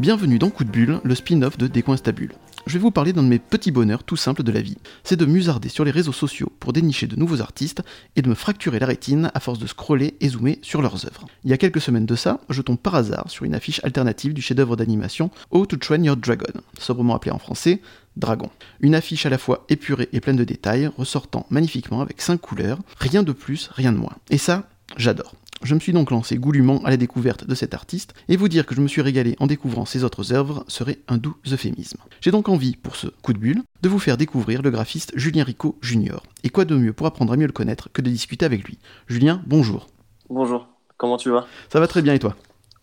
Bienvenue dans Coup de Bulle, le spin-off de Décoinstabule. Je vais vous parler d'un de mes petits bonheurs tout simples de la vie. C'est de musarder sur les réseaux sociaux pour dénicher de nouveaux artistes et de me fracturer la rétine à force de scroller et zoomer sur leurs œuvres. Il y a quelques semaines de ça, je tombe par hasard sur une affiche alternative du chef-d'œuvre d'animation How to Train Your Dragon, sobrement appelé en français Dragon. Une affiche à la fois épurée et pleine de détails, ressortant magnifiquement avec 5 couleurs, rien de plus, rien de moins. Et ça, j'adore. Je me suis donc lancé goulûment à la découverte de cet artiste, et vous dire que je me suis régalé en découvrant ses autres œuvres serait un doux euphémisme. J'ai donc envie, pour ce coup de bulle, de vous faire découvrir le graphiste Julien Rico Jr. Et quoi de mieux pour apprendre à mieux le connaître que de discuter avec lui? Julien, bonjour. Bonjour, comment tu vas? Ça va très bien et toi?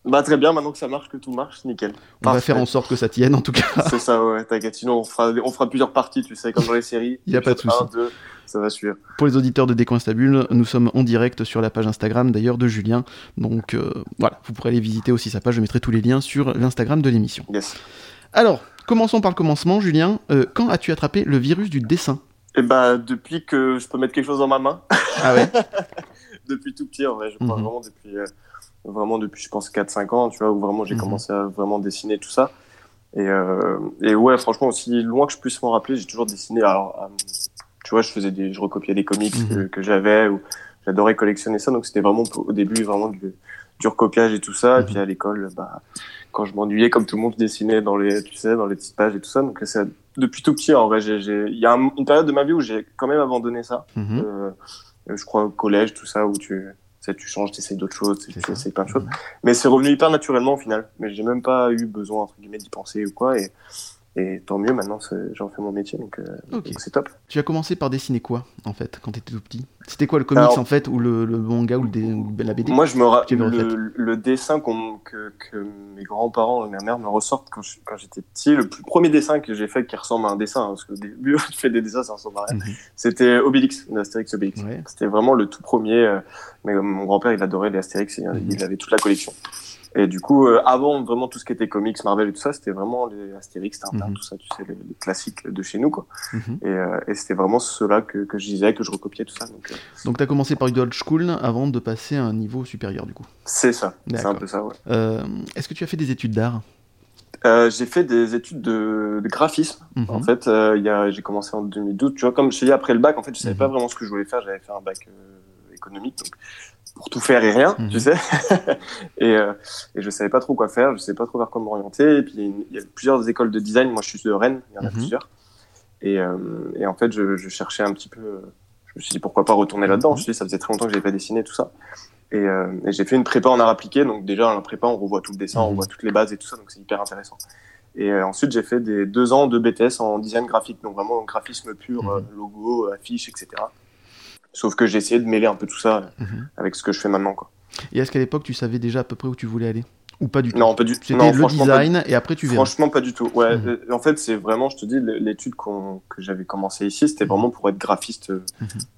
Bah très bien, maintenant que ça marche, que tout marche, nickel. On va faire en sorte que ça tienne en tout cas. C'est ça, ouais, t'inquiète. Sinon, on fera, on fera plusieurs parties, tu sais, comme dans les séries. Il n'y a pas de souci. ça va suivre. Pour les auditeurs de Décoinstabule, nous sommes en direct sur la page Instagram d'ailleurs de Julien. Donc euh, voilà, vous pourrez aller visiter aussi sa page. Je mettrai tous les liens sur l'Instagram de l'émission. Yes. Alors, commençons par le commencement, Julien. Euh, quand as-tu attrapé le virus du dessin? Eh bah, depuis que je peux mettre quelque chose dans ma main. Ah ouais? Depuis tout petit, en vrai. Je crois mhm. vraiment depuis. Euh, vraiment depuis, je pense, 4-5 ans, tu vois, où vraiment j'ai mhm. commencé à vraiment dessiner tout ça. Et, euh, et, ouais, franchement, aussi loin que je puisse m'en rappeler, j'ai toujours dessiné. Alors, euh, tu vois, je faisais des, je recopiais des comics mhm. que, j'avais ou j'adorais collectionner ça. Donc, c'était vraiment au début vraiment du, du recopiage et tout ça. Et mhm. puis à l'école, bah, quand je m'ennuyais, comme tout le monde, je dessinais dans les, tu sais, dans les petites pages et tout ça. Donc, c'est depuis tout petit, en vrai, il y a une période de ma vie où j'ai quand même abandonné ça. Euh, je crois au collège, tout ça, où tu, tu changes, tu essaies d'autres choses, tu essaies plein de choses. Mais c'est revenu hyper naturellement au final. Mais j'ai même pas eu besoin, entre guillemets, d'y penser ou quoi. Et, et tant mieux, maintenant j'en fais mon métier, donc euh, c'est top. Tu as commencé par dessiner quoi, en fait, quand tu étais tout petit? C'était quoi le comics, en fait, ou le, manga, ou, le, la BD Moi, je me rappelle le, dessin que, que, mes grands-parents et ma mère me ressortent quand j'étais petit. Le plus, premier dessin que j'ai fait qui ressemble à un dessin, hein, parce que au début, tu fais des dessins, ça ressemble à rien, mhm. c'était Obélix, Astérix Obélix. C'était vraiment le tout premier. Euh, mais mon grand-père, il adorait les Astérix, il avait toute la collection. Et du coup, euh, avant vraiment tout ce qui était comics, Marvel et tout ça, c'était vraiment les Astérix, Tintin, mhm. tout ça, tu sais, les, classiques de chez nous, quoi. Mhm. Et, euh, et c'était vraiment ceux-là que, que, je disais, que je recopiais, tout ça. Donc, euh... tu as commencé par du old school avant de passer à un niveau supérieur, du coup C'est ça, c'est un peu ça, ouais. Euh, est-ce que tu as fait des études d'art? Euh, j'ai fait des études de, de graphisme. Mhm. En fait, euh, j'ai commencé en 2012. Tu vois, comme je te dis, après le bac, en fait, je savais pas vraiment ce que je voulais faire. J'avais fait un bac économique. Donc, pour tout faire et rien, tu mhm. sais. et, euh, et je savais pas trop quoi faire, je savais pas trop vers quoi m'orienter. Et puis il y, a plusieurs écoles de design. Moi, je suis de Rennes, il y en a mhm. plusieurs. Et, euh, et, en fait, je, je, cherchais un petit peu. Je me suis dit pourquoi pas retourner mhm. là-dedans. Je me suis dit ça faisait très longtemps que j'avais pas dessiné tout ça. Et, euh, et j'ai fait une prépa en art appliqué. Donc déjà, en prépa, on revoit tout le dessin, on voit toutes les bases et tout ça. Donc c'est hyper intéressant. Et euh, ensuite, j'ai fait des deux ans de BTS en design graphique, donc vraiment graphisme pur, euh, logo, affiche, etc. Sauf que j'ai essayé de mêler un peu tout ça mhm. avec ce que je fais maintenant. Quoi. Et est-ce qu'à l'époque, tu savais déjà à peu près où tu voulais aller? Ou pas du tout? Non, pas du tout. C'était le design et après tu verras. Franchement, pas du tout. Ouais, mhm. euh, en fait, c'est vraiment, je te dis, l'étude que j'avais commencé ici, c'était mhm. vraiment pour être graphiste. Euh,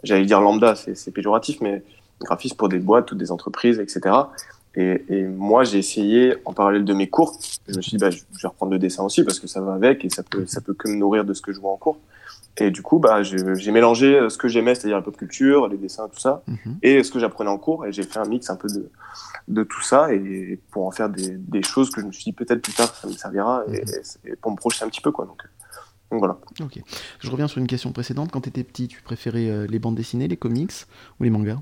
j'allais dire lambda, c'est péjoratif, mais graphiste pour des boîtes ou des entreprises, etc. Et, et moi, j'ai essayé en parallèle de mes cours. Je me suis dit, bah, je vais reprendre le dessin aussi parce que ça va avec et ça peut, ça peut que me nourrir de ce que je vois en cours. Et du coup, bah, j'ai mélangé euh, ce que j'aimais, c'est-à-dire la pop culture, les dessins, tout ça, mhm. et ce que j'apprenais en cours. Et j'ai fait un mix un peu de, de tout ça, et pour en faire des, des choses que je me suis dit peut-être plus tard ça me servira, et, mhm. pour me projeter un petit peu, quoi. Donc, donc voilà. Ok. Je reviens sur une question précédente. Quand tu étais petit, tu préférais euh, les bandes dessinées, les comics ou les mangas?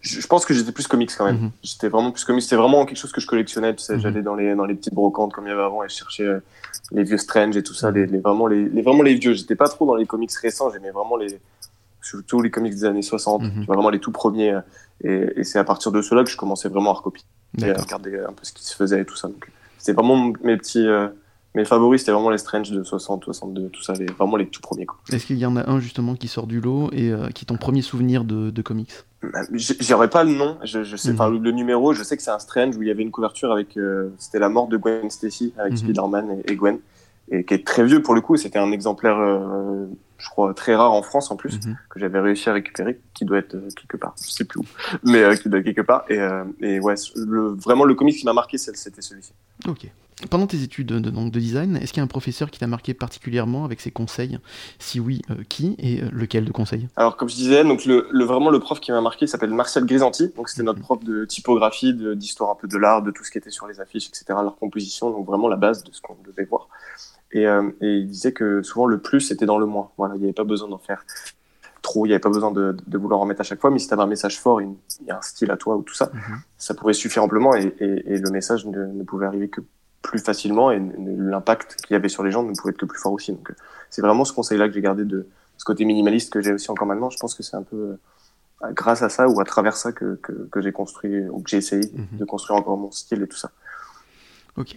Je, pense que j'étais plus comics quand même. Mhm. J'étais vraiment plus comics. C'était vraiment quelque chose que je collectionnais. Tu sais, mhm. j'allais dans les dans les petites brocantes comme il y avait avant et je cherchais euh, les vieux Strange et tout ça, les, les vraiment les, les, vraiment les vieux. J'étais pas trop dans les comics récents. J'aimais vraiment les surtout les comics des années 60. Mhm. Vraiment les tout premiers. Euh, et, et c'est à partir de cela que je commençais vraiment à recopier et à regarder un peu ce qui se faisait et tout ça. Donc c'était vraiment mes petits euh, mes favoris, c'était vraiment les Strange de 60, 62, tout ça, les, vraiment les tout premiers. Est-ce qu'il y en a un justement qui sort du lot et qui est ton premier souvenir de, de comics? Bah, J'aurais pas le nom, je, je sais, pas mhm. le numéro, je sais que c'est un Strange où il y avait une couverture avec, euh, c'était la mort de Gwen Stacy avec mhm. Spider-Man et, Gwen, et qui est très vieux pour le coup, c'était un exemplaire, euh, je crois très rare en France en plus, mhm. que j'avais réussi à récupérer, qui doit être quelque part, je sais plus où, mais qui doit être quelque part. Et, et ouais, le, vraiment le comics qui m'a marqué, c'était celui-ci. Ok. Pendant tes études de, donc, de design, est-ce qu'il y a un professeur qui t'a marqué particulièrement avec ses conseils? Si oui, euh, qui et euh, lequel de conseils? Alors, comme je disais, donc le, vraiment le prof qui m'a marqué s'appelle Marcel Grisanti. Donc, c'était notre mhm. prof de typographie, d'histoire un peu de l'art, de tout ce qui était sur les affiches, etc., leur composition. Donc, vraiment la base de ce qu'on devait voir. Et, euh, et, il disait que souvent le plus c'était dans le moins. Voilà, il n'y avait pas besoin d'en faire trop, il n'y avait pas besoin de, de, vouloir en mettre à chaque fois, mais si tu avais un message fort, il y a un style à toi ou tout ça, mhm. ça pourrait suffire amplement et, et, et le message ne, ne, pouvait arriver que plus facilement et l'impact qu'il y avait sur les gens ne pouvait être que plus fort aussi. Donc, euh, c'est vraiment ce conseil-là que j'ai gardé de ce côté minimaliste que j'ai aussi encore maintenant. Je pense que c'est un peu euh, grâce à ça ou à travers ça que, que, j'ai construit ou que j'ai essayé mhm. de construire encore mon style et tout ça. Ok.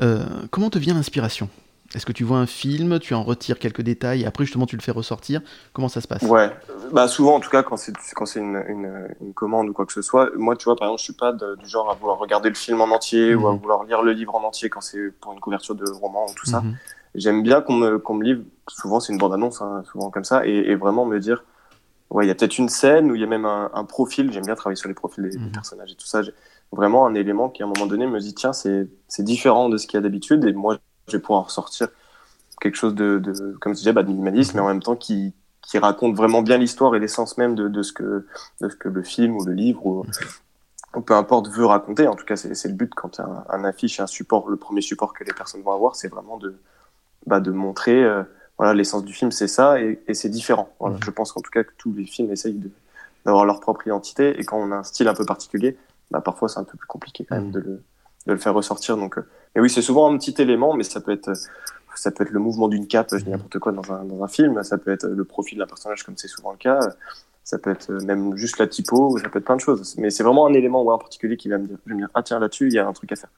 Euh, comment te vient l'inspiration? Est-ce que tu vois un film, tu en retires quelques détails et après justement tu le fais ressortir Comment ça se passe? Ouais, bah souvent en tout cas quand c'est quand c'est une, une, une, commande ou quoi que ce soit, moi tu vois par exemple je suis pas du genre à vouloir regarder le film en entier ou à mhm. vouloir lire le livre en entier quand c'est pour une couverture de roman ou tout ça. Mhm. J'aime bien qu'on me qu'on me livre, souvent c'est une bande annonce, hein, souvent comme ça, et, et, vraiment me dire ouais il y a peut-être une scène où il y a même un, un profil. J'aime bien travailler sur les profils des, mhm. personnages et tout ça. Vraiment un élément qui à un moment donné me dit tiens c'est c'est différent de ce qu'il y a d'habitude et moi je vais pouvoir ressortir quelque chose de, de comme je disais, bah, de minimaliste, mais en même temps qui, qui raconte vraiment bien l'histoire et l'essence même de, de, ce que, de ce que le film ou le livre ou, peu importe veut raconter. En tout cas, c'est le but quand un, un affiche, un support, le premier support que les personnes vont avoir, c'est vraiment de, bah, de montrer, euh, voilà, l'essence du film, c'est ça, et, et c'est différent. Voilà, Je pense qu'en tout cas que tous les films essayent d'avoir leur propre identité, et quand on a un style un peu particulier, bah, parfois c'est un peu plus compliqué quand même de le, de le faire ressortir. Donc, euh, mais oui, c'est souvent un petit élément, mais ça peut être ça peut être le mouvement d'une cape, je dis n'importe quoi dans un, dans un film, ça peut être le profil d'un personnage comme c'est souvent le cas, ça peut être même juste la typo, ça peut être plein de choses. Mais c'est vraiment un élément ou en particulier qui va me dire, je vais me dire, ah tiens là-dessus, il y a un truc à faire.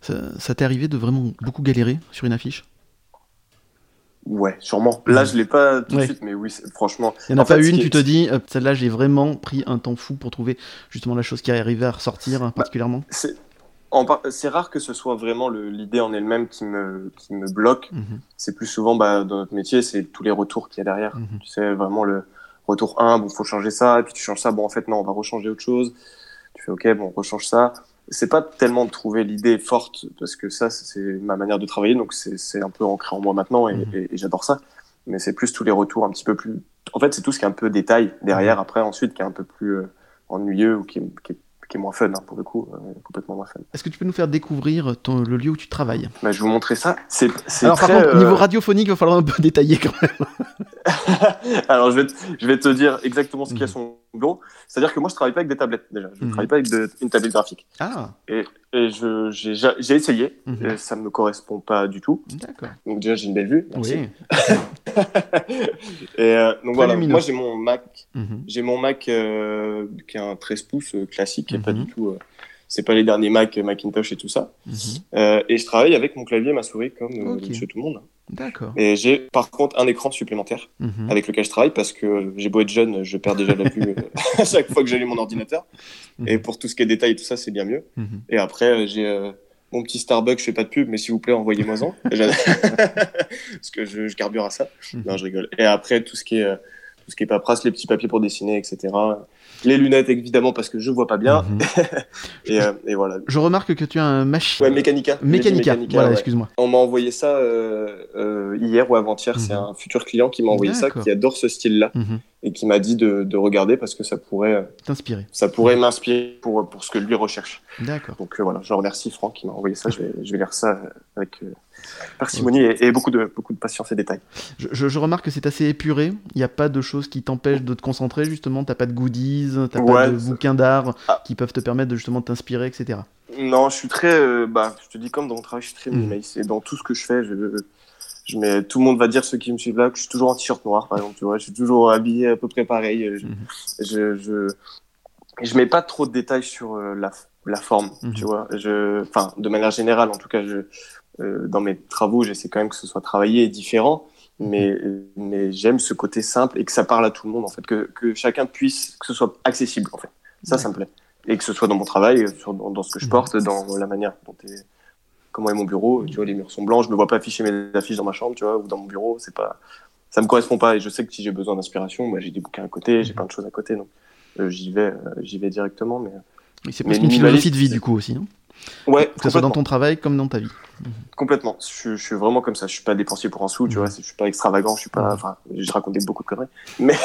Ça, t'est arrivé de vraiment beaucoup galérer sur une affiche? Ouais, sûrement. Là, je l'ai pas tout de suite, mais oui, franchement. Il n'y en a pas une, tu te dis, euh, celle-là, j'ai vraiment pris un temps fou pour trouver justement la chose qui arrivait à ressortir bah, particulièrement? C'est rare que ce soit vraiment l'idée en elle-même qui me, qui me bloque. Mhm. C'est plus souvent, bah, dans notre métier, c'est tous les retours qu'il y a derrière. Mhm. Tu sais, vraiment le retour 1, bon, faut changer ça, et puis tu changes ça, bon, en fait, non, on va rechanger autre chose. Tu fais, ok, bon, on rechange ça. C'est pas tellement de trouver l'idée forte, parce que ça, c'est ma manière de travailler, donc c'est un peu ancré en moi maintenant, et, mhm. et, j'adore ça. Mais c'est plus tous les retours un petit peu plus. En fait, c'est tout ce qui est un peu détail derrière, après, ensuite, qui est un peu plus euh, ennuyeux ou qui, qui est qui est moins fun hein, pour le coup, euh, complètement moins fun. Est-ce que tu peux nous faire découvrir ton, le lieu où tu travailles? Bah, Je vais vous montrer ça. C'est, Alors par contre, au niveau euh, radiophonique, il va falloir un peu détailler quand même. Alors je vais, te, je vais te dire exactement ce qu'il y a mhm. C'est-à-dire que moi je travaille pas avec des tablettes déjà. Je ne mhm. travaille pas avec de, une tablette graphique. Ah. Et, et je, j'ai, j'ai essayé. Mhm. Et ça me correspond pas du tout. D'accord. Donc déjà j'ai une belle vue. Oui. et euh, donc voilà. Moi j'ai mon Mac. J'ai mon Mac qui est un 13 pouces classique pas du mhm. tout. Euh, c'est pas les derniers Mac, Macintosh et tout ça. Mhm. Euh, et je travaille avec mon clavier et ma souris comme euh, chez tout le monde. D'accord. Et j'ai par contre un écran supplémentaire mhm. avec lequel je travaille parce que j'ai beau être jeune, je perds déjà la vue à chaque fois que j'allume mon ordinateur. Et pour tout ce qui est détail et tout ça, c'est bien mieux. Et après, j'ai mon petit Starbucks, je fais pas de pub, mais s'il vous plaît, envoyez-moi-en. parce que je, je, carbure à ça. Non, je rigole. Et après, tout ce qui est, tout ce qui est paperasse, les petits papiers pour dessiner, etc les lunettes évidemment parce que je vois pas bien. Mhm. Euh, et, voilà. Je remarque que tu as un machine. Ouais, Mechanica. Mechanica. voilà, excuse-moi. On m'a envoyé ça euh, euh, hier ou avant-hier. C'est mhm. un futur client qui m'a envoyé ça, qui adore ce style-là mhm. Et qui m'a dit de, de, regarder parce que ça pourrait t'inspirer. Ça pourrait m'inspirer pour pour ce que lui recherche. D'accord. Donc voilà, je remercie Franck qui m'a envoyé ça. Je vais je vais lire ça avec parcimonie et, beaucoup de beaucoup de patience et détails. Je, je, remarque que c'est assez épuré. Il n'y a pas de choses qui t'empêchent de te concentrer justement. T'as pas de goodies, t'as pas de bouquins d'art ah. qui peuvent te permettre de justement t'inspirer, etc. Non, je suis très, euh, bah, je te dis comme dans mon travail, je suis très minimaliste. Et dans tout ce que je fais, je, je mets, tout le monde va dire ceux qui me suivent là que je suis toujours en t-shirt noir, par exemple. Tu vois, je suis toujours habillé à peu près pareil. Je, mhm. je, je, je, mets pas trop de détails sur euh, la, la forme, mhm. tu vois. Je, enfin, de manière générale, en tout cas, je, euh, dans mes travaux, j'essaie quand même que ce soit travaillé et différent, mais, mais j'aime ce côté simple et que ça parle à tout le monde, en fait, que, que chacun puisse, que ce soit accessible, en fait. Ça, ça me plaît. Et que ce soit dans mon travail, dans, dans, ce que je porte, dans la manière dont est, comment est mon bureau. Tu vois, les murs sont blancs, je me vois pas afficher mes affiches dans ma chambre, tu vois, ou dans mon bureau, c'est pas, ça me correspond pas. Et je sais que si j'ai besoin d'inspiration, moi, j'ai des bouquins à côté, j'ai plein de choses à côté, donc j'y vais, j'y vais directement. Mais, c'est presque une philosophie de vie du coup aussi. Hein Ouais, que ce soit dans ton travail comme dans ta vie. Complètement. Je, suis vraiment comme ça. Je suis pas dépensier pour un sou, tu vois. Je suis pas extravagant. Je suis pas. Enfin, je racontais beaucoup de conneries. Mais,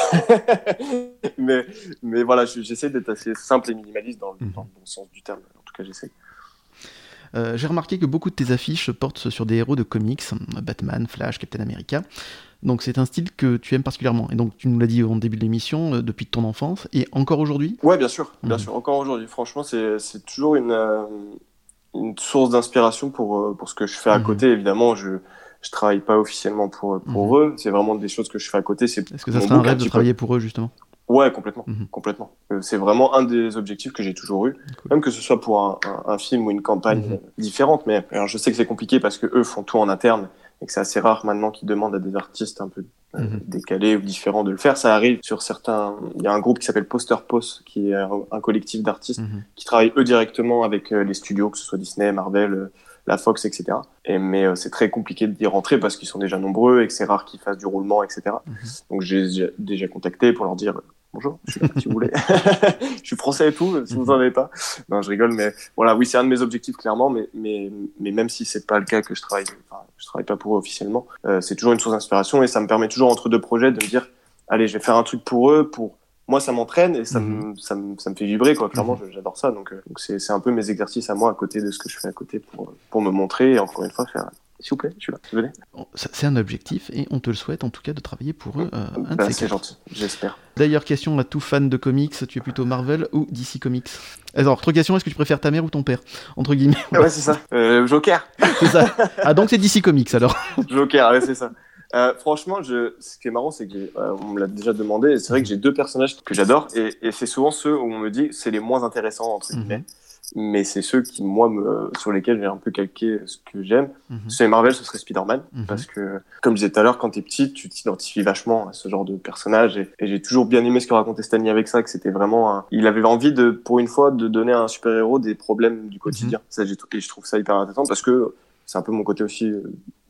mais, mais voilà, j'essaie d'être assez simple et minimaliste dans, le, bon sens du terme. En tout cas, j'essaie. Euh, j'ai remarqué que beaucoup de tes affiches portent sur des héros de comics, Batman, Flash, Captain America. Donc c'est un style que tu aimes particulièrement. Et donc tu nous l'as dit au début de l'émission, euh, depuis ton enfance, et encore aujourd'hui? Ouais, bien sûr, bien mhm. sûr, encore aujourd'hui. Franchement, c'est toujours une, euh, une source d'inspiration pour, euh, pour ce que je fais à mhm. côté. Évidemment, je je travaille pas officiellement pour, pour mhm. eux. C'est vraiment des choses que je fais à côté. Est-ce que ça serait un rêve de travailler pour eux, justement? Ouais, complètement, complètement. c'est vraiment un des objectifs que j'ai toujours eu, même que ce soit pour un, un, film ou une campagne différente. Mais alors, je sais que c'est compliqué parce que eux font tout en interne et que c'est assez rare maintenant qu'ils demandent à des artistes un peu euh, mhm. décalés ou différents de le faire. Ça arrive sur certains. Il y a un groupe qui s'appelle Poster Post, qui est un, collectif d'artistes mhm. qui travaillent eux directement avec euh, les studios, que ce soit Disney, Marvel, euh, la Fox, etc. Et, mais c'est très compliqué d'y rentrer parce qu'ils sont déjà nombreux et que c'est rare qu'ils fassent du roulement, etc. Mhm. Donc j'ai déjà contacté pour leur dire bonjour, je suis là si vous voulez. je suis français et tout, si vous en avez pas. Non, je rigole, mais voilà, oui, c'est un de mes objectifs clairement, mais, mais, mais même si c'est pas le cas que je travaille, enfin, je travaille pas pour eux officiellement, euh, c'est toujours une source d'inspiration et ça me permet toujours entre deux projets de me dire, allez, je vais faire un truc pour eux, pour moi, ça m'entraîne et ça, me, mhm. ça, me, ça me fait vibrer, quoi. Clairement, mhm. j'adore ça. Donc, euh, c'est un peu mes exercices à moi à côté de ce que je fais à côté pour, pour me montrer et encore une fois faire s'il vous plaît, je suis là, venez. C'est un objectif et on te le souhaite en tout cas de travailler pour eux. Euh, bah, c'est gentil, j'espère. D'ailleurs, question à tout fan de comics, tu es plutôt Marvel ou DC Comics? Alors, autre question, est-ce que tu préfères ta mère ou ton père? Entre guillemets. Ouais, c'est ça. Euh, Joker. c'est ça. Ah, donc c'est DC Comics alors Joker, ouais, c'est ça. Euh, franchement, je... ce qui est marrant, c'est qu'on me l'a déjà demandé. C'est vrai que j'ai deux personnages que j'adore, et, et c'est souvent ceux où on me dit c'est les moins intéressants entre guillemets. Mhm mais c'est ceux qui moi me, sur lesquels j'ai un peu calqué ce que j'aime. Mm -hmm. Marvel, ce serait Spider-Man mhm. parce que comme je disais tout à l'heure, quand t'es petit, tu t'identifies vachement à ce genre de personnage et, j'ai toujours bien aimé ce que racontait Stanley avec ça, que c'était vraiment, il avait envie de, pour une fois, de donner à un super héros des problèmes du quotidien. Mhm. Ça, et je trouve ça hyper intéressant parce que c'est un peu mon côté aussi euh,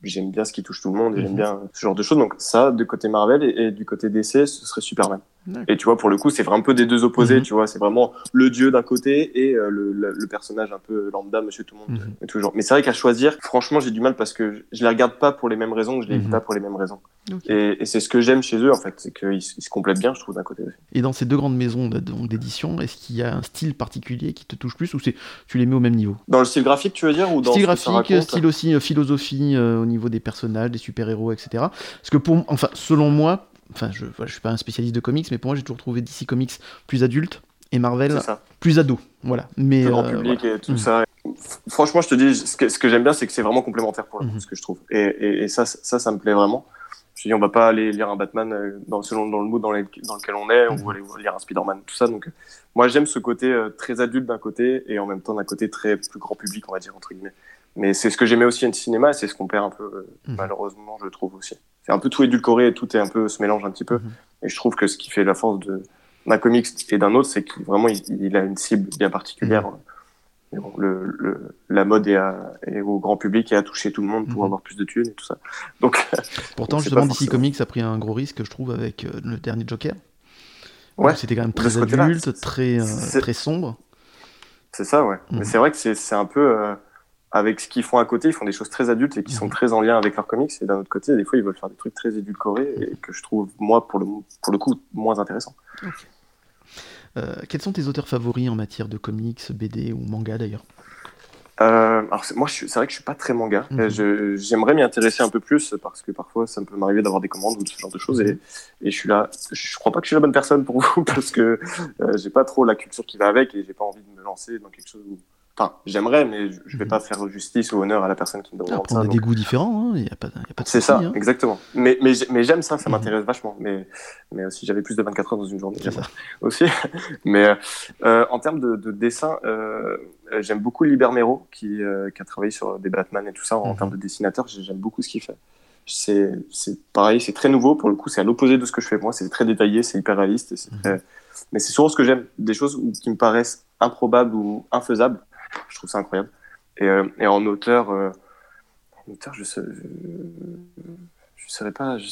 j'aime bien ce qui touche tout le monde et j'aime mhm. bien ce genre de choses. Donc ça, du côté Marvel et, du côté DC, ce serait Superman. Et tu vois, pour le coup, c'est vraiment un peu des deux opposés. Mhm. Tu vois, c'est vraiment le dieu d'un côté et euh, le, le, personnage un peu lambda, Monsieur Tout le Monde. Mhm. toujours. Mais c'est vrai qu'à choisir, franchement, j'ai du mal parce que je les regarde pas pour les mêmes raisons, je les lis pas pour les mêmes raisons. Et, c'est ce que j'aime chez eux, en fait, c'est qu'ils se complètent bien, je trouve, d'un côté aussi. Et dans ces deux grandes maisons d'édition, est-ce qu'il y a un style particulier qui te touche plus ou c'est tu les mets au même niveau? Dans le style graphique, tu veux dire ou dans Style graphique, style aussi euh, philosophie euh, au niveau des personnages, des super-héros, etc. Parce que pour, enfin, selon moi, enfin, je, je suis pas un spécialiste de comics, mais pour moi, j'ai toujours trouvé DC Comics plus adulte et Marvel plus ado. Voilà. Mais le grand euh, public et tout mm. ça. Franchement, je te dis, ce que, ce que j'aime bien, c'est que c'est vraiment complémentaire pour le mm-hmm. ce que je trouve. Et, et, ça, ça, ça me plaît vraiment. Je dis, on va pas aller lire un Batman euh, dans, selon dans le mood dans, dans lequel on est, on va aller lire un Spider-Man, tout ça. Donc, moi, j'aime ce côté euh, très adulte d'un côté et en même temps d'un côté très plus grand public, on va dire entre guillemets. Mais c'est ce que j'aimais aussi en cinéma, c'est ce qu'on perd un peu, euh, mhm. malheureusement, je trouve aussi. C'est un peu tout édulcoré, tout est un peu, se mélange un petit peu. Mhm. Et je trouve que ce qui fait la force de d'un comics et d'un autre, c'est qu'il vraiment il, a une cible bien particulière. Mhm. Mais bon, le, le, la mode est, à, est, au grand public et a touché tout le monde pour avoir plus de thunes et tout ça. Donc, Pourtant, justement, DC Comics a pris un gros risque, je trouve, avec euh, le dernier Joker. Ouais. C'était quand même très adulte, très, euh, très sombre. C'est ça, ouais. Mais c'est vrai que c'est un peu avec ce qu'ils font à côté, ils font des choses très adultes et qui sont mhm. très en lien avec leurs comics. Et d'un autre côté, des fois, ils veulent faire des trucs très édulcorés et que je trouve, moi, pour le, pour le coup, moins intéressant. Euh, quels sont tes auteurs favoris en matière de comics, BD ou manga d'ailleurs? Euh, alors moi, c'est vrai que je suis pas très manga. Mhm. J'aimerais m'y intéresser un peu plus parce que parfois, ça peut m'arriver d'avoir des commandes ou ce genre de choses. Et, et, je suis là. Je crois pas que je suis la bonne personne pour vous parce que euh, j'ai pas trop la culture qui va avec et j'ai pas envie de me lancer dans quelque chose où Enfin, j'aimerais, mais je ne vais mhm. pas faire justice ou honneur à la personne qui me demande ça. On a des goûts différents, il hein, n'y a, pas, y a pas de C'est ça, hein. exactement. Mais, mais, mais j'aime ça, ça mhm. m'intéresse vachement. Mais, mais si j'avais plus de 24 heures dans une journée, j'aimerais aussi. mais euh, en termes de, de dessin, euh, j'aime beaucoup Liber Mero, qui, euh, qui a travaillé sur des Batman et tout ça. En mhm. termes de dessinateur, j'aime beaucoup ce qu'il fait. C'est pareil, c'est très nouveau. Pour le coup, c'est à l'opposé de ce que je fais moi. C'est très détaillé, c'est hyper réaliste. Très... Mais c'est souvent ce que j'aime. Des choses qui me paraissent improbables ou infaisables je trouve ça incroyable. Et, euh, et en auteur, euh, en auteur, je sais, je, je, pas, je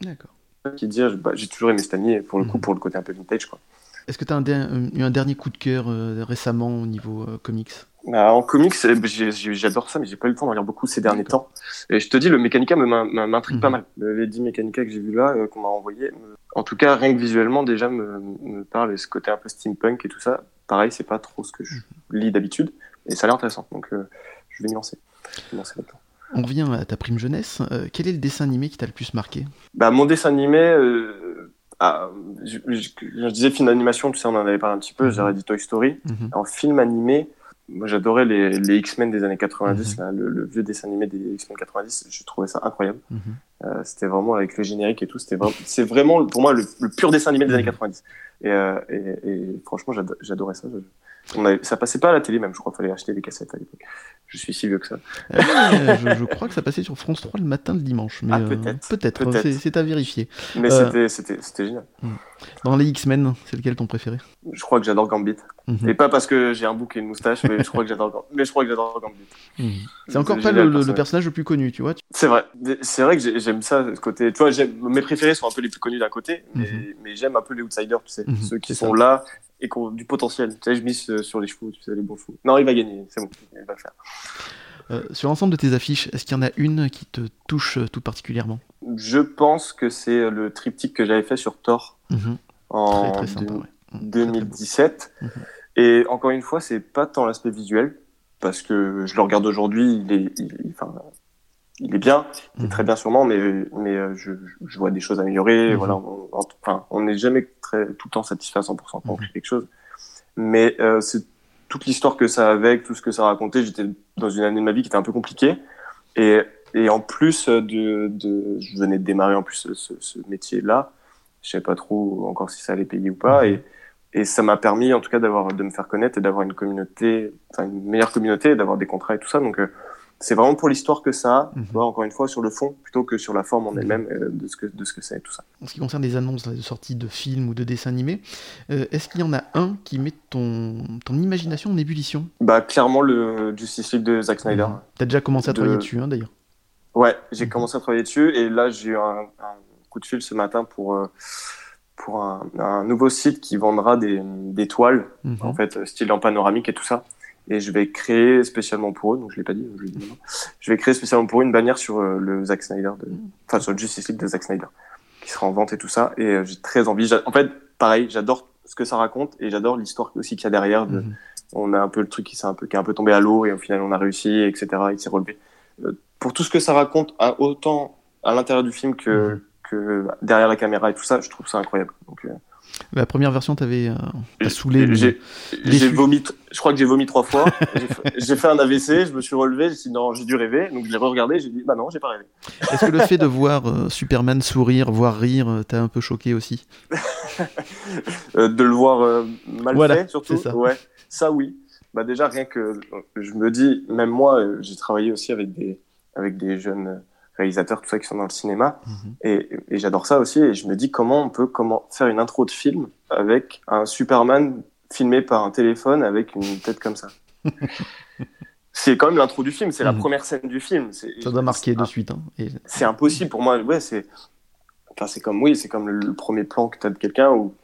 D'accord. Qui dire, bah, j'ai toujours aimé Stanley pour le coup, mhm. pour le côté un peu vintage, quoi. Est-ce que tu as eu un dernier coup de cœur récemment au niveau comics? Bah, en comics, eh, bah, j'adore ça, mais j'ai pas eu le temps d'en lire beaucoup ces derniers temps. Et je te dis, le Mechanica m'intrigue pas mhm. mal. Les 10 Mechanica que j'ai vu là, qu'on m'a envoyé, en tout cas, rien que visuellement, déjà me, me parle. Et ce côté un peu steampunk et tout ça, pareil, c'est pas trop ce que je lis d'habitude. Et ça a l'air intéressant. Donc, je vais m'y lancer. On revient à ta prime jeunesse. Euh, quel est le dessin animé qui t'a le plus marqué? Bah, Mon dessin animé, euh, ah, je, disais film d'animation, tu sais, on en avait parlé un petit peu, mhm. j'aurais dit Toy Story. Mhm. En film animé, moi j'adorais les, X-Men des années 90, mhm. le, vieux dessin animé des X-Men 90, je trouvais ça incroyable. Euh, c'était vraiment avec le générique et tout, c'était vraiment, c'est vraiment pour moi le, pur dessin animé des années 90. Et, et franchement, j'adorais ça ça passait pas à la télé même, je crois qu'il fallait acheter des cassettes à l'époque. Je suis si vieux que ça. Euh, je, crois que ça passait sur France 3 le matin le dimanche. Mais ah, peut-être. peut-être, c'est à vérifier. Mais euh, c'était génial. Hmm. Dans les X-Men, c'est lequel ton préféré? Je crois que j'adore Gambit. Mhm. Et pas parce que j'ai un bouc et une moustache, mais je crois que j'adore mais je crois que j'adore Gambit. Mhm. C'est encore pas le, personnage le plus connu, tu vois. C'est vrai. C'est vrai que j'aime ça, ce côté. Tu vois, mes préférés sont un peu les plus connus d'un côté, mais, mhm. j'aime un peu les outsiders, tu sais. Ceux qui sont là et du potentiel. Tu sais, je mise euh, sur les chevaux, tu sais, les bons chevaux. Non, il va gagner, c'est bon, il va le faire. Euh, sur l'ensemble de tes affiches, est-ce qu'il y en a une qui te touche euh, tout particulièrement? Je pense que c'est le triptyque que j'avais fait sur Thor mhm. en 2017. Mhm. Et encore une fois, c'est pas tant l'aspect visuel, parce que je le regarde aujourd'hui, il est, enfin, il est bien, il est très mhm. bien sûrement, mais, mais je, je vois des choses améliorées. Voilà, on, enfin, on n'est jamais très, tout le temps satisfait à 100% quand on fait quelque chose. Mais euh, c'est toute l'histoire que ça a avec, tout ce que ça racontait. J'étais dans une année de ma vie qui était un peu compliquée. Et, et en plus de, de, je venais de démarrer en plus ce, ce métier-là. Je savais pas trop encore si ça allait payer ou pas. Et, et ça m'a permis, en tout cas, d'avoir, de me faire connaître et d'avoir une communauté, enfin, une meilleure communauté, d'avoir des contrats et tout ça. Donc, euh, c'est vraiment pour l'histoire que ça a, mhm. encore une fois, sur le fond, plutôt que sur la forme en mhm. elle-même euh, de ce que de ce que c'est tout ça. En ce qui concerne les annonces de sortie de films ou de dessins animés, euh, est-ce qu'il y en a un qui met ton, ton imagination en ébullition? Bah clairement le Justice League de Zack Snyder. Mhm. T'as déjà commencé à travailler dessus, hein, d'ailleurs. Ouais, j'ai commencé à travailler dessus et là j'ai eu un, coup de fil ce matin pour euh, pour un, un, nouveau site qui vendra des, des toiles, en fait, style en panoramique et tout ça et je vais créer spécialement pour eux, donc je l'ai pas dit, je, dit je vais créer spécialement pour eux une bannière sur euh, le Zack Snyder, de, enfin sur le Justice League de Zack Snyder, qui sera en vente et tout ça, et euh, j'ai très envie. En fait, pareil, j'adore ce que ça raconte et j'adore l'histoire aussi qu'il y a derrière. De, mhm. On a un peu le truc qui s'est un peu qui est un peu tombé à l'eau et au final on a réussi, etc. Il s'est relevé. Euh, pour tout ce que ça raconte, autant à l'intérieur du film que, mhm. que derrière la caméra et tout ça, je trouve ça incroyable. Donc la première version, t'avais euh, saoulé. J'ai vomi, je crois que j'ai vomi trois fois. j'ai fait un AVC, je me suis relevé, j'ai dit non, j'ai dû rêver. Donc je l'ai re-regardé, j'ai dit bah non, j'ai pas rêvé. Est-ce que le fait de voir euh, Superman sourire, voir rire, euh, t'a un peu choqué aussi? Euh, De le voir mal fait, surtout. Ça. Ouais, ça oui. Bah déjà rien que je me dis, même moi, j'ai travaillé aussi avec des avec des jeunes réalisateurs, tout ça qui sont dans le cinéma. Mhm. Et, et j'adore ça aussi. Et je me dis comment on peut comment faire une intro de film avec un Superman filmé par un téléphone avec une tête comme ça? c'est quand même l'intro du film, c'est la mhm. première scène du film. Ça doit marquer de suite. Hein. C'est impossible pour moi. Ouais, c'est enfin, c'est comme oui, c'est comme le, premier plan que tu as de quelqu'un où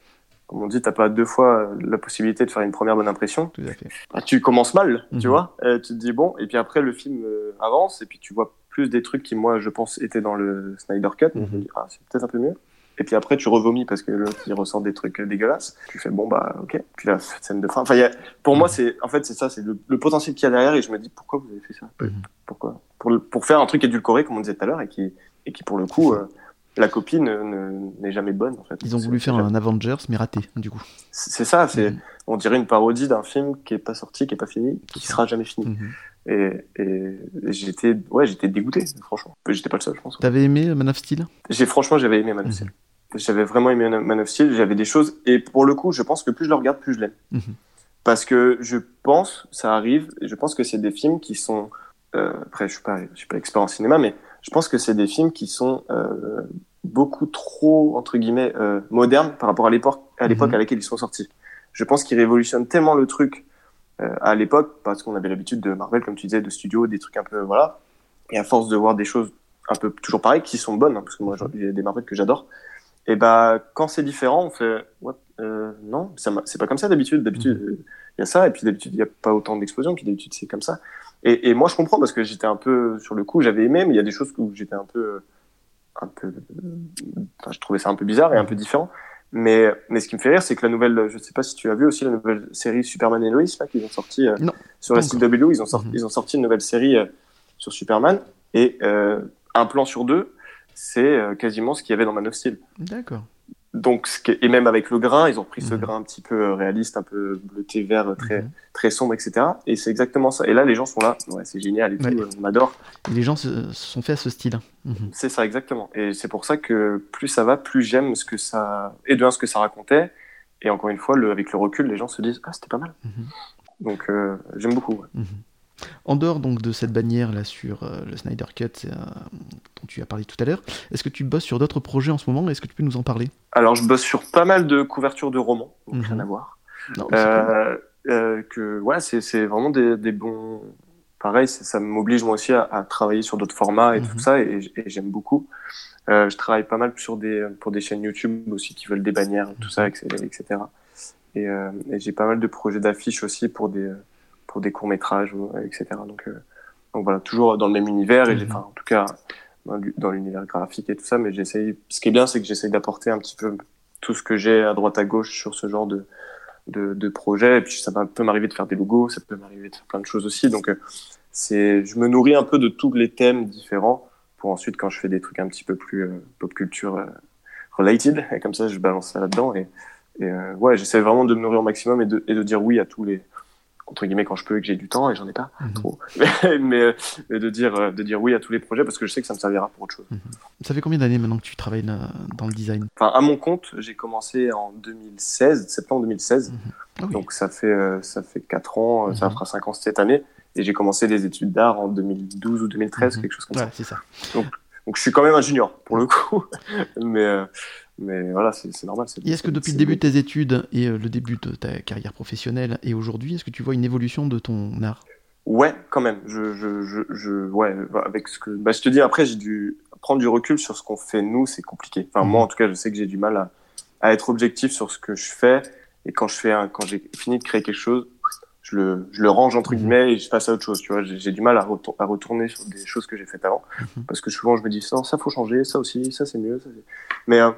comme on dit, t'as pas deux fois la possibilité de faire une première bonne impression. Tout à fait. Bah, tu commences mal, tu mhm. vois. tu te dis bon, et puis après le film euh, avance, et puis tu vois plus des trucs qui, moi, je pense, étaient dans le Snyder Cut. Mhm. ah, c'est peut-être un peu mieux. Et puis après, tu revomis parce que l'autre, il ressort des trucs dégueulasses. Tu fais, bon, bah, ok. Puis la scène de fin. Enfin, y a, pour moi, c'est, en fait, c'est ça, c'est le, potentiel qu'il y a derrière. Et je me dis, pourquoi vous avez fait ça? Mhm. Pourquoi? Pour, pour faire un truc édulcoré, comme on disait tout à l'heure, et qui, et qui, pour le coup, euh, la copie n'est jamais bonne, en fait. Ils ont voulu faire un Avengers, mais raté, du coup. C'est ça, c'est, mhm. on dirait une parodie d'un film qui est pas sorti, qui est pas fini, qui sera jamais fini. Et, et j'étais, ouais, j'étais dégoûté, franchement. J'étais pas le seul, je pense. T'avais aimé Man of Steel? J'ai franchement, j'avais aimé Man of Steel. Mhm. J'avais vraiment aimé Man of Steel. J'avais des choses, et pour le coup, je pense que plus je le regarde, plus je l'aime. Mhm. Parce que je pense, ça arrive, je pense que c'est des films qui sont, euh, après, je suis pas, je suis pas expert en cinéma, mais je pense que c'est des films qui sont euh, beaucoup trop entre guillemets euh, modernes par rapport à l'époque, à l'époque mhm. à laquelle ils sont sortis. Je pense qu'ils révolutionnent tellement le truc à l'époque, parce qu'on avait l'habitude de Marvel, comme tu disais, de studio, des trucs un peu, voilà. Et à force de voir des choses un peu toujours pareil, qui sont bonnes, hein, parce que moi, il a des marvettes que j'adore. Et bah, quand c'est différent, on fait, What euh, non, c'est pas comme ça d'habitude. D'habitude, mhm. il y a ça, et puis d'habitude, il n'y a pas autant d'explosions, puis d'habitude, c'est comme ça. Et, et, moi, je comprends parce que j'étais un peu sur le coup, j'avais aimé, mais il y a des choses où j'étais un peu, un peu, enfin, je trouvais ça un peu bizarre et un peu différent. Mais, mais ce qui me fait rire, c'est que la nouvelle, je sais pas si tu as vu aussi la nouvelle série Superman et Lois, là, qu'ils ont sorti euh, sur la CW, ils ont sorti, mhm. ils ont sorti une nouvelle série euh, sur Superman, et euh, un plan sur deux, c'est quasiment ce qu'il y avait dans Man of Steel. D'accord donc, et même avec le grain, ils ont pris ce mhm. grain un petit peu euh, réaliste, un peu bleuté vert, très, mhm. très sombre, etc. Et c'est exactement ça. Et là, les gens sont là. Ouais, c'est génial et tout, on adore. les gens se sont faits à ce style. Mhm. C'est ça, exactement. Et c'est pour ça que plus ça va, plus j'aime ce que ça, et de un, ce que ça racontait. Et encore une fois, le, avec le recul, les gens se disent, ah, c'était pas mal. Donc, euh, j'aime beaucoup. En dehors donc de cette bannière là sur euh, le Snyder Cut euh, dont tu as parlé tout à l'heure, est-ce que tu bosses sur d'autres projets en ce moment? Est-ce que tu peux nous en parler? Alors je bosse sur pas mal de couvertures de romans, donc rien mhm. à voir. Euh, que ouais, c'est vraiment des, bons. Pareil, ça m'oblige moi aussi à, travailler sur d'autres formats et tout mhm. ça, et, j'aime beaucoup. je travaille pas mal sur des, pour des chaînes YouTube aussi qui veulent des bannières, tout ça, etc. Et, et j'ai pas mal de projets d'affiches aussi pour des pour des courts métrages, etc. Donc, euh, donc voilà, toujours dans le même univers, et mhm. en tout cas dans l'univers graphique et tout ça. Mais j'essaye. Ce qui est bien, c'est que j'essaye d'apporter un petit peu tout ce que j'ai à droite à gauche sur ce genre de de, de projet. Et puis ça peut m'arriver de faire des logos, ça peut m'arriver de faire plein de choses aussi. Donc euh, c'est, je me nourris un peu de tous les thèmes différents pour ensuite quand je fais des trucs un petit peu plus euh, pop culture related, et comme ça je balance ça là-dedans et, et ouais, j'essaie vraiment de me nourrir au maximum et de, et de dire oui à tous les entre guillemets quand je peux et que j'ai du temps et j'en ai pas. Mhm. trop. Mais, mais, de dire euh, de dire oui à tous les projets parce que je sais que ça me servira pour autre chose. Mhm. ça fait combien d'années maintenant que tu travailles dans le design? Enfin à mon compte j'ai commencé en 2016 septembre 2016 mhm. ah donc ça fait euh, ça fait 4 ans euh, ça fera 5 ans cette année. Et j'ai commencé les études d'art en 2012 ou 2013 quelque chose comme ouais, ça. c'est ça. Donc donc je suis quand même un junior pour le coup. Mais mais voilà, c'est normal. Et est-ce que depuis le début de tes études et euh, le début de ta carrière professionnelle et aujourd'hui, est-ce que tu vois une évolution de ton art? Ouais, quand même. Je, je, je, je, ouais, avec ce que, bah, je te dis après, j'ai dû prendre du recul sur ce qu'on fait nous, c'est compliqué. Enfin, moi, mhm. en tout cas, je sais que j'ai du mal à, à, être objectif sur ce que je fais. Et quand je fais, un, quand j'ai fini de créer quelque chose, je le, je le range entre mhm. guillemets et je passe à autre chose. Tu vois, j'ai du mal à, à, retourner sur des choses que j'ai faites avant, mhm. parce que souvent je me dis ça, ça faut changer, ça aussi, ça c'est mieux. Ça, mais euh,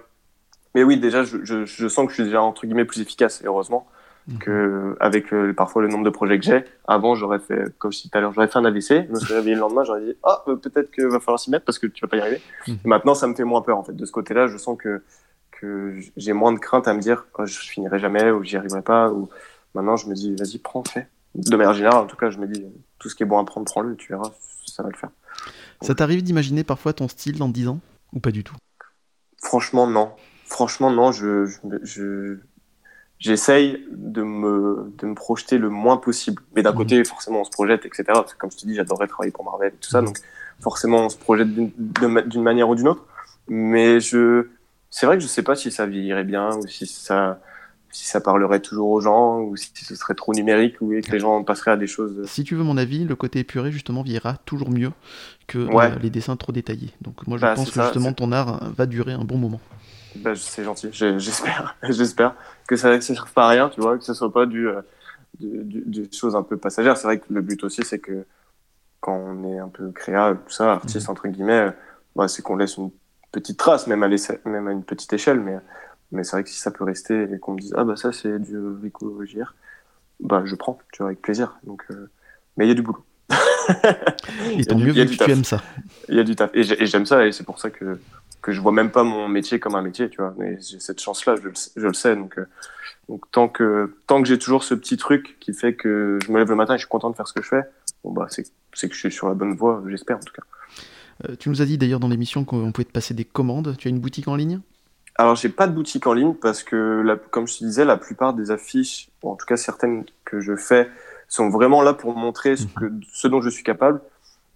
mais oui, déjà, je, je, je, sens que je suis déjà entre guillemets plus efficace, et heureusement, mhm. que avec euh, parfois le nombre de projets que j'ai. Avant, j'aurais fait, comme je disais tout à l'heure, j'aurais fait un AVC, je me suis réveillé le lendemain, j'aurais dit, ah, oh, peut-être qu'il va falloir s'y mettre parce que tu vas pas y arriver. Mhm. Maintenant, ça me fait moins peur, en fait. De ce côté-là, je sens que, que j'ai moins de crainte à me dire, oh, je finirai jamais, ou j'y arriverai pas, ou maintenant, je me dis, vas-y, prends, fais. De manière générale, en tout cas, je me dis, tout ce qui est bon à prendre, prends-le, tu verras, ça va le faire. Ça t'arrive d'imaginer parfois ton style dans 10 ans ou pas du tout? Franchement, non. Franchement, non, je, je, j'essaye de me, de me projeter le moins possible. Mais d'un mhm. côté, forcément, on se projette, etc. Parce que comme je te dis, j'adorerais travailler pour Marvel et tout ça. Mhm. Donc, forcément, on se projette d'une manière ou d'une autre. Mais je, c'est vrai que je sais pas si ça vieillirait bien ou si ça, si ça parlerait toujours aux gens ou si ce serait trop numérique ou que les gens passeraient à des choses. Si tu veux mon avis, le côté épuré justement vieillira toujours mieux que euh, les dessins trop détaillés. Donc moi je bah, pense que justement ton art va durer un bon moment. Bah, c'est gentil, j'espère, j'espère que ça ne serve pas à rien, tu vois, que ce soit pas du, euh, du, choses un peu passagères. C'est vrai que le but aussi, c'est que quand on est un peu créa, tout ça, artiste mhm. entre guillemets, bah, c'est qu'on laisse une petite trace, même à, même à une petite échelle, mais, mais c'est vrai que si ça peut rester et qu'on me dise ah bah ça c'est du Rico bah je prends, tu vois, avec plaisir. Donc, euh, mais il y a du boulot. et tant mieux vu que tu aimes ça. Il y a du taf. Et j'aime ça et c'est pour ça que que je vois même pas mon métier comme un métier, tu vois. Mais j'ai cette chance-là, je, je, le sais. Donc, euh, donc tant que tant que j'ai toujours ce petit truc qui fait que je me lève le matin et je suis content de faire ce que je fais, bon bah c'est que je suis sur la bonne voie, j'espère en tout cas. Euh, tu nous as dit d'ailleurs dans l'émission qu'on pouvait te passer des commandes. Tu as une boutique en ligne? Alors j'ai pas de boutique en ligne parce que la, comme je te disais, la plupart des affiches, ou en tout cas certaines que je fais, sont vraiment là pour montrer ce, mhm. que, ce dont je suis capable.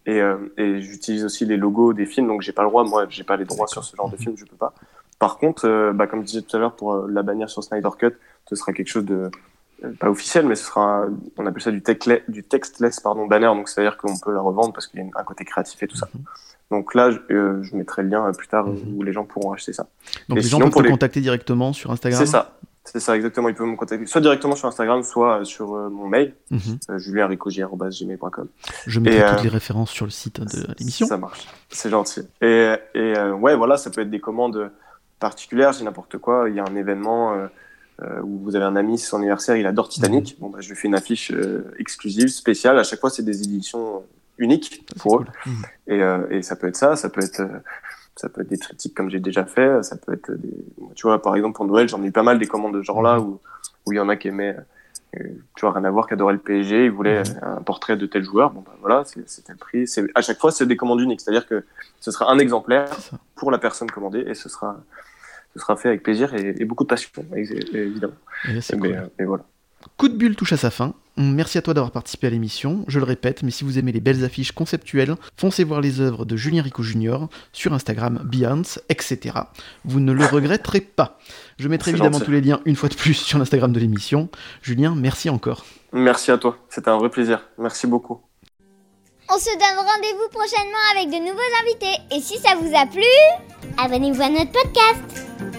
Et, euh, et j'utilise aussi les logos des films, donc j'ai pas le droit, moi, j'ai pas les droits sur ce genre de film, je peux pas. Par contre, euh, bah, comme je disais tout à l'heure pour euh, la bannière sur Snyder Cut, ce sera quelque chose de pas officiel, mais ce sera, on appelle ça du, du textless pardon, banner, donc c'est-à-dire qu'on peut la revendre parce qu'il y a un côté créatif et tout ça. Mhm. Donc là, je, je, mettrai le lien plus tard mhm. où les gens pourront acheter ça. Donc les gens peuvent te contacter directement sur Instagram? C'est ça. C'est ça, exactement. Ils peuvent me contacter soit directement sur Instagram, soit sur mon mail, mm -hmm. Je mettrai toutes les références sur le site de l'émission. Ça marche, c'est gentil. Et, et ouais, voilà, ça peut être des commandes particulières, j'ai n'importe quoi. Il y a un événement euh, où vous avez un ami, c'est son anniversaire, il adore Titanic. Mhm. Bon, bah, je lui fais une affiche euh, exclusive, spéciale. À chaque fois, c'est des éditions uniques pour eux. Mhm. Et, euh, et, ça peut être ça, ça peut être ça peut être des triptyques comme j'ai déjà fait, ça peut être des... Tu vois, par exemple, pour Noël, j'en ai eu pas mal des commandes de genre là mhm. où, où il y en a qui aimaient, tu vois, rien à voir, qui adoraient le PSG, ils voulaient un portrait de tel joueur, bon, bah voilà, c'était le prix. À chaque fois, c'est des commandes uniques, c'est-à-dire que ce sera un exemplaire pour la personne commandée et ce sera, ce sera fait avec plaisir et, beaucoup de passion, évidemment. Et euh, voilà. Coup de bulle touche à sa fin. Merci à toi d'avoir participé à l'émission. Je le répète, mais si vous aimez les belles affiches conceptuelles, foncez voir les œuvres de Julien Rico Jr. sur Instagram, Behance, etc. Vous ne le regretterez pas. Je mettrai évidemment tous les liens une fois de plus sur l'Instagram de l'émission. Julien, merci encore. Merci à toi. C'était un vrai plaisir. Merci beaucoup. On se donne rendez-vous prochainement avec de nouveaux invités. Et si ça vous a plu, abonnez-vous à notre podcast.